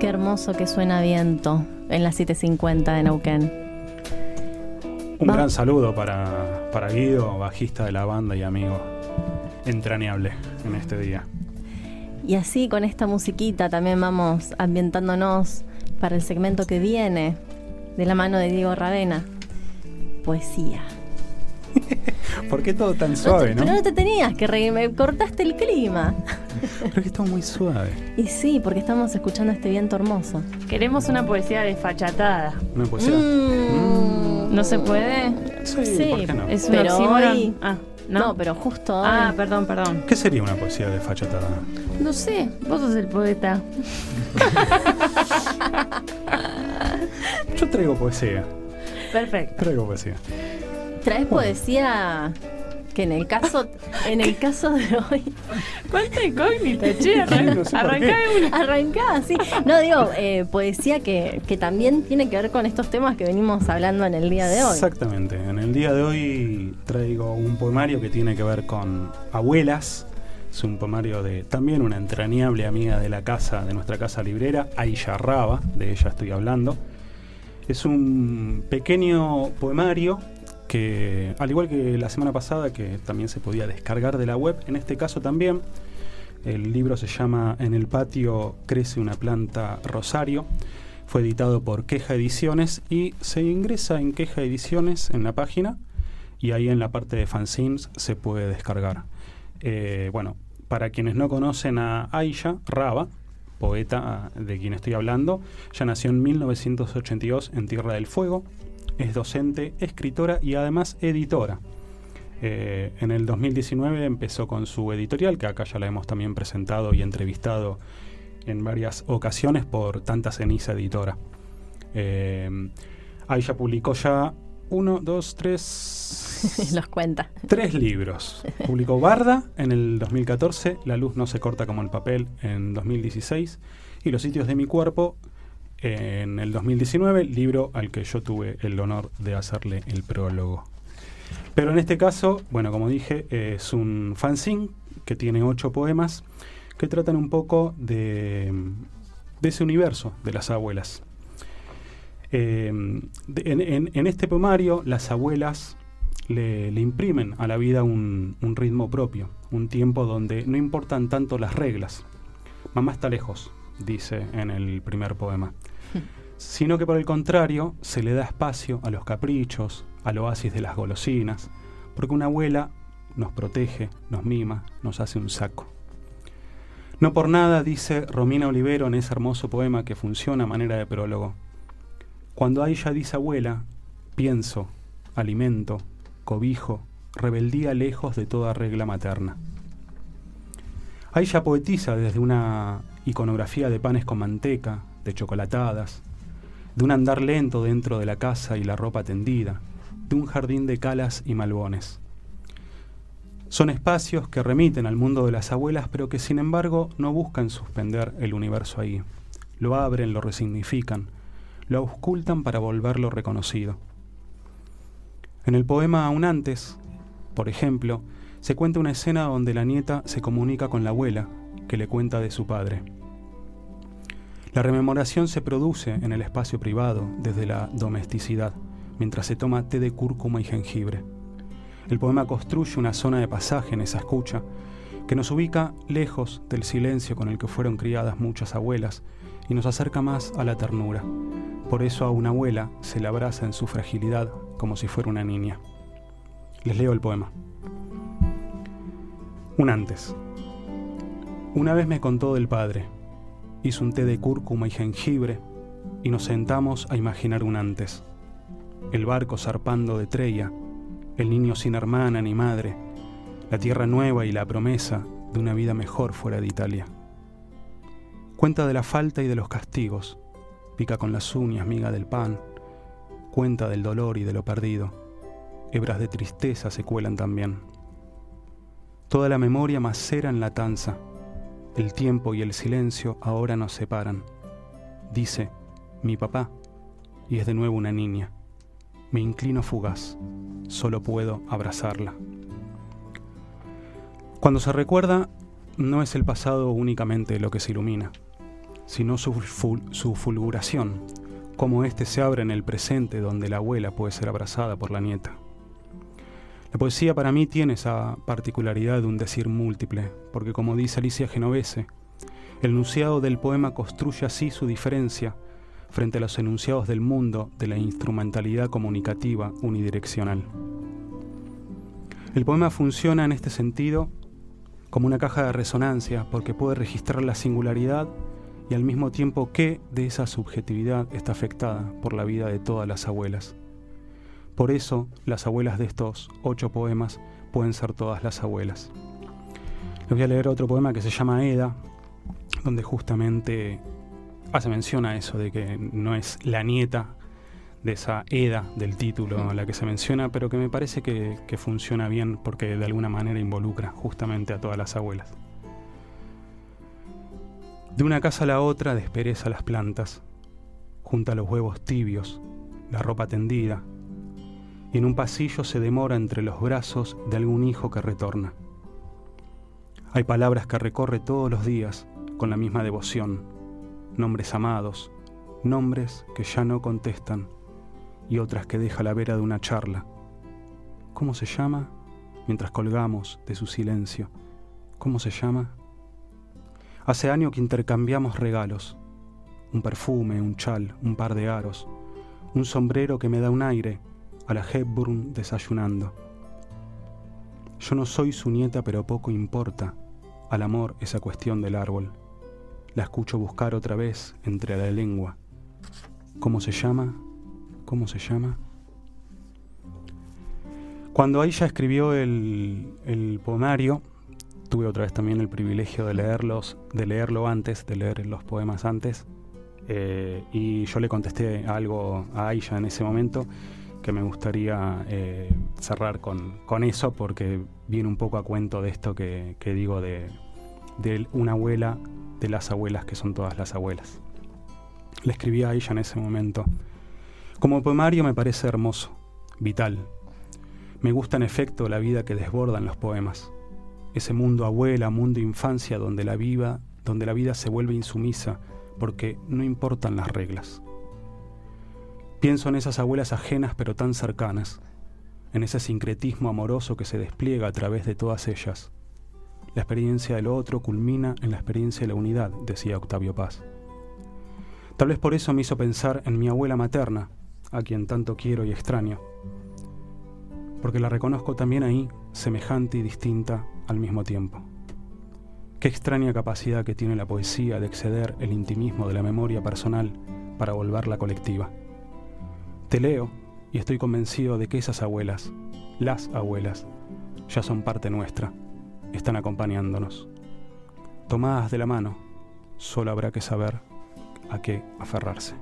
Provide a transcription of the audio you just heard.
Qué hermoso que suena viento en la 750 de Neuquén. Un Va- gran saludo para, para Guido, bajista de la banda y amigo entrañable en este día. Y así con esta musiquita también vamos ambientándonos para el segmento que viene de la mano de Diego Ravena. Poesía. ¿Por qué todo tan No suave, te- no? Pero no te tenías que reír, me cortaste el clima. Pero que todo muy suave. Y sí, porque estamos escuchando este viento hermoso. Queremos una poesía desfachatada. Una poesía. Mm. ¿No se puede? Sí, Sí, ¿por qué no? Es un Pero hoy- Ah, No, ¿no? pero justo hoy. Ah, perdón, perdón. ¿Qué sería una poesía de fachatada? No sé, vos sos el poeta. Yo traigo poesía. Perfecto. Traigo poesía. Traes poesía que en el caso en el caso de hoy ¿Cuánta incógnita, che? Arran- No sé una. arrancaba así. No digo eh, poesía que, que también tiene que ver con estos temas que venimos hablando en el día de hoy. Exactamente. En el día de hoy traigo un poemario que tiene que ver con abuelas. Es un poemario de también una entrañable amiga de la casa, de nuestra casa librera, Aisha Raba, de ella estoy hablando. Es un pequeño poemario que, al igual que la semana pasada, que también se podía descargar de la web, en este caso también, el libro se llama En el patio crece una planta rosario. Fue editado por Queja Ediciones y se ingresa en Queja Ediciones en la página y ahí en la parte de fanzines se puede descargar. Eh, bueno, para quienes no conocen a Aisha Raba, poeta de quien estoy hablando, ya nació en 1982 en Tierra del Fuego, es docente, escritora y además editora. Eh, en el 2019 empezó con su editorial, que acá ya la hemos también presentado y entrevistado en varias ocasiones por Tanta Ceniza Editora. Eh, Aisha publicó ya uno, dos, tres, Los cuenta. tres libros. Publicó Barda en el 2014, La luz no se corta como el papel en 2016 y Los sitios de mi cuerpo en el 2019, libro al que yo tuve el honor de hacerle el prólogo. Pero en este caso, bueno, como dije, es un fanzine que tiene ocho poemas que tratan un poco de, ese universo de las abuelas. Eh, en, este poemario, las abuelas le, imprimen a la vida un ritmo propio, un tiempo donde no importan tanto las reglas. Mamá está lejos, dice en el primer poema. Sino que por el contrario, se le da espacio a los caprichos, al oasis de las golosinas, porque una abuela nos protege, nos mima, nos hace un saco. No por nada, dice Romina Olivero en ese hermoso poema que funciona a manera de prólogo. Cuando a ella dice abuela, pienso, alimento, cobijo, rebeldía lejos de toda regla materna. A ella poetiza desde una iconografía de panes con manteca, de chocolatadas, de un andar lento dentro de la casa y la ropa tendida, de un jardín de calas y malbones. Son espacios que remiten al mundo de las abuelas, pero que sin embargo no buscan suspender el universo ahí. Lo abren, lo resignifican, lo auscultan para volverlo reconocido. En el poema Aún antes, por ejemplo, se cuenta una escena donde la nieta se comunica con la abuela, que le cuenta de su padre. La rememoración se produce en el espacio privado, desde la domesticidad, mientras se toma té de cúrcuma y jengibre. El poema construye una zona de pasaje en esa escucha, que nos ubica lejos del silencio con el que fueron criadas muchas abuelas y nos acerca más a la ternura. Por eso a una abuela se le abraza en su fragilidad como si fuera una niña. Les leo el poema. Un antes. Una vez me contó del padre. Hizo un té de cúrcuma y jengibre y nos sentamos a imaginar un antes. El barco zarpando de Treya, el niño sin hermana ni madre, la tierra nueva y la promesa de una vida mejor fuera de Italia. Cuenta de la falta y de los castigos, pica con las uñas miga del pan, cuenta del dolor y de lo perdido. Hebras de tristeza se cuelan también. Toda la memoria macera en la tanza. El tiempo y el silencio ahora nos separan. Dice, mi papá, y es de nuevo una niña. Me inclino fugaz, solo puedo abrazarla. Cuando se recuerda, no es el pasado únicamente lo que se ilumina, sino su, fulguración, cómo éste se abre en el presente donde la abuela puede ser abrazada por la nieta. La poesía para mí tiene esa particularidad de un decir múltiple, porque como dice Alicia Genovese, el enunciado del poema construye así su diferencia frente a los enunciados del mundo de la instrumentalidad comunicativa unidireccional. El poema funciona en este sentido como una caja de resonancia porque puede registrar la singularidad y al mismo tiempo qué de esa subjetividad está afectada por la vida de todas las abuelas. Por eso, las abuelas de estos ocho poemas pueden ser todas las abuelas. Les voy a leer otro poema que se llama Eda, donde justamente hace mención a eso de que no es la nieta de esa Eda del título la que se menciona, pero que me parece que, que funciona bien porque de alguna manera involucra justamente a todas las abuelas. De una casa a la otra despereza las plantas, junta los huevos tibios, la ropa tendida, y en un pasillo se demora entre los brazos de algún hijo que retorna. Hay palabras que recorre todos los días con la misma devoción, nombres amados, nombres que ya no contestan y otras que deja la vera de una charla. ¿Cómo se llama? Mientras colgamos de su silencio. ¿Cómo se llama? Hace años que intercambiamos regalos. Un perfume, un chal, un par de aros, un sombrero que me da un aire a la Hepburn desayunando. Yo no soy su nieta, pero poco importa. Al amor esa cuestión del árbol. La escucho buscar otra vez entre la lengua. ¿Cómo se llama? ¿Cómo se llama? Cuando ella escribió el, el poemario, tuve otra vez también el privilegio de leerlos, de leerlo antes, de leer los poemas antes. Eh, y yo le contesté algo a Aisha en ese momento que me gustaría eh, cerrar con, con, eso porque viene un poco a cuento de esto que, digo de, de, una abuela, de las abuelas que son todas las abuelas. Le escribí a ella en ese momento. Como poemario me parece hermoso, vital. Me gusta en efecto la vida que desbordan los poemas ese mundo abuela, mundo infancia donde la, vida, donde la vida se vuelve insumisa porque no importan las reglas. Pienso en esas abuelas ajenas pero tan cercanas, en ese sincretismo amoroso que se despliega a través de todas ellas. La experiencia del otro culmina en la experiencia de la unidad, decía Octavio Paz. Tal vez por eso me hizo pensar en mi abuela materna, a quien tanto quiero y extraño, porque la reconozco también ahí, semejante y distinta al mismo tiempo. Qué extraña capacidad que tiene la poesía de exceder el intimismo de la memoria personal para volverla colectiva. Te leo y estoy convencido de que esas abuelas, las abuelas, ya son parte nuestra, están acompañándonos. Tomadas de la mano, solo habrá que saber a qué aferrarse.